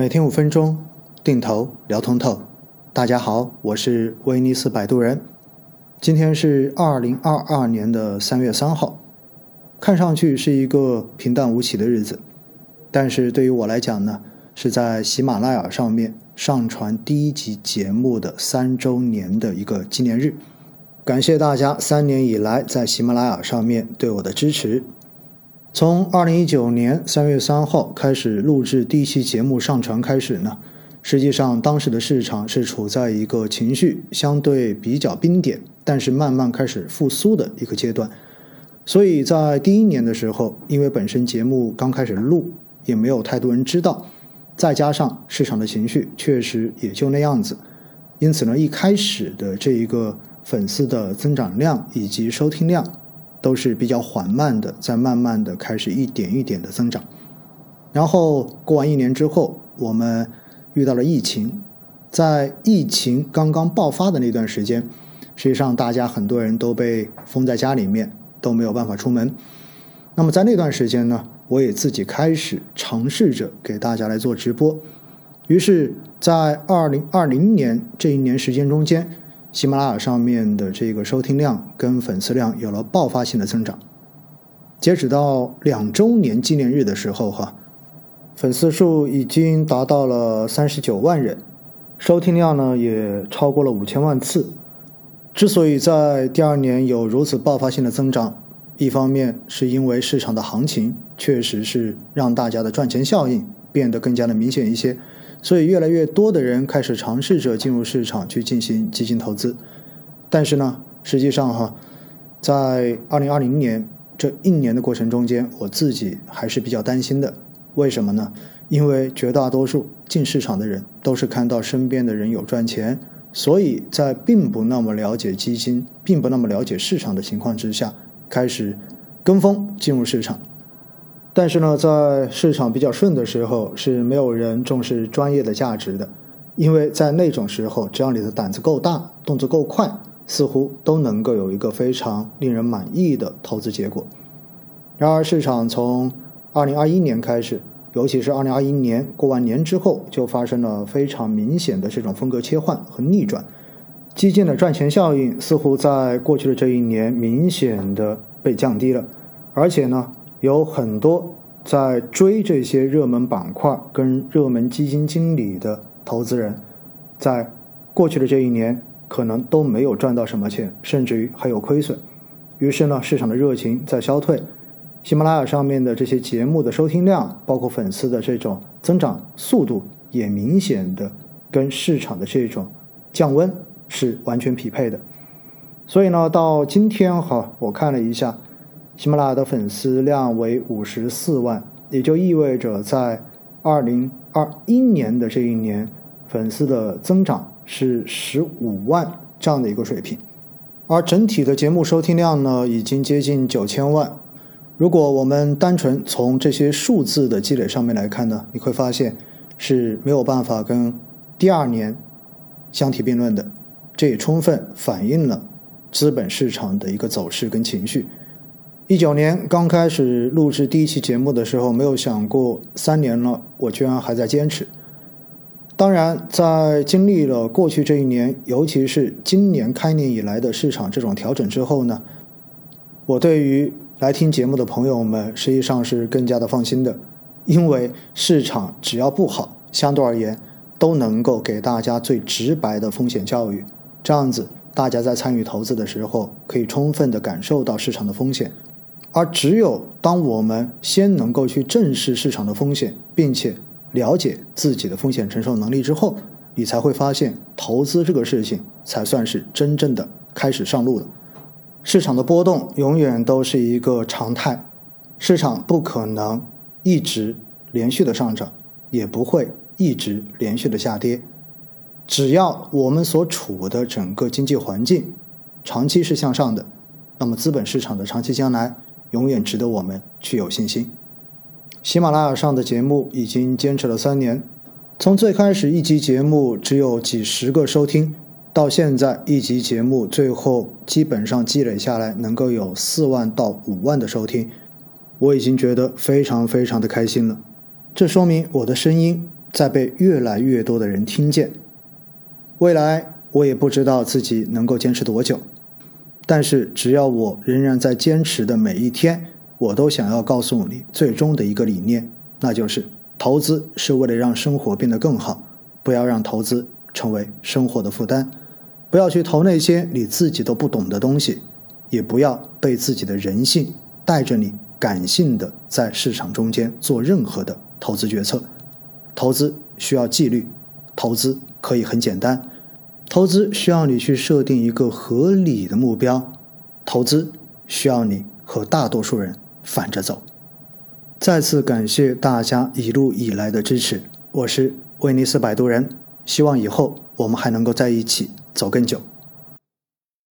每天五分钟，定投聊通透。大家好，我是威尼斯摆渡人。今天是二零二二年的三月三号，看上去是一个平淡无奇的日子，但是对于我来讲呢，是在喜马拉雅上面上传第一集节目的三周年的一个纪念日。感谢大家三年以来在喜马拉雅上面对我的支持。从二零一九年三月三号开始录制第一期节目上传开始呢，实际上当时的市场是处在一个情绪相对比较冰点，但是慢慢开始复苏的一个阶段。所以在第一年的时候，因为本身节目刚开始录，也没有太多人知道，再加上市场的情绪确实也就那样子，因此呢，一开始的这一个粉丝的增长量以及收听量。都是比较缓慢的，在慢慢的开始一点一点的增长。然后过完一年之后，我们遇到了疫情，在疫情刚刚爆发的那段时间，实际上大家很多人都被封在家里面，都没有办法出门。那么在那段时间呢，我也自己开始尝试着给大家来做直播。于是，在二零二零年这一年时间中间。喜马拉雅上面的这个收听量跟粉丝量有了爆发性的增长。截止到两周年纪念日的时候，哈，粉丝数已经达到了三十九万人，收听量呢也超过了五千万次。之所以在第二年有如此爆发性的增长，一方面是因为市场的行情确实是让大家的赚钱效应变得更加的明显一些。所以，越来越多的人开始尝试着进入市场去进行基金投资。但是呢，实际上哈，在二零二零年这一年的过程中间，我自己还是比较担心的。为什么呢？因为绝大多数进市场的人都是看到身边的人有赚钱，所以在并不那么了解基金、并不那么了解市场的情况之下，开始跟风进入市场。但是呢，在市场比较顺的时候，是没有人重视专业的价值的，因为在那种时候，只要你的胆子够大，动作够快，似乎都能够有一个非常令人满意的投资结果。然而，市场从二零二一年开始，尤其是二零二一年过完年之后，就发生了非常明显的这种风格切换和逆转，基金的赚钱效应似乎在过去的这一年明显的被降低了，而且呢。有很多在追这些热门板块跟热门基金经理的投资人，在过去的这一年可能都没有赚到什么钱，甚至于还有亏损。于是呢，市场的热情在消退，喜马拉雅上面的这些节目的收听量，包括粉丝的这种增长速度，也明显的跟市场的这种降温是完全匹配的。所以呢，到今天哈，我看了一下。喜马拉雅的粉丝量为五十四万，也就意味着在二零二一年的这一年，粉丝的增长是十五万这样的一个水平，而整体的节目收听量呢，已经接近九千万。如果我们单纯从这些数字的积累上面来看呢，你会发现是没有办法跟第二年相提并论的。这也充分反映了资本市场的一个走势跟情绪。一九年刚开始录制第一期节目的时候，没有想过三年了，我居然还在坚持。当然，在经历了过去这一年，尤其是今年开年以来的市场这种调整之后呢，我对于来听节目的朋友们实际上是更加的放心的，因为市场只要不好，相对而言都能够给大家最直白的风险教育，这样子大家在参与投资的时候，可以充分的感受到市场的风险。而只有当我们先能够去正视市场的风险，并且了解自己的风险承受能力之后，你才会发现投资这个事情才算是真正的开始上路了。市场的波动永远都是一个常态，市场不可能一直连续的上涨，也不会一直连续的下跌。只要我们所处的整个经济环境长期是向上的，那么资本市场的长期将来。永远值得我们去有信心。喜马拉雅上的节目已经坚持了三年，从最开始一集节目只有几十个收听，到现在一集节目最后基本上积累下来能够有四万到五万的收听，我已经觉得非常非常的开心了。这说明我的声音在被越来越多的人听见。未来我也不知道自己能够坚持多久，但是只要我仍然在坚持的每一天，我都想要告诉你最终的一个理念，那就是投资是为了让生活变得更好，不要让投资成为生活的负担，不要去投那些你自己都不懂的东西，也不要被自己的人性带着你感性的在市场中间做任何的投资决策。投资需要纪律，投资可以很简单，投资需要你去设定一个合理的目标，投资需要你和大多数人反着走。再次感谢大家一路以来的支持，我是威尼斯摆渡人，希望以后我们还能够在一起走更久。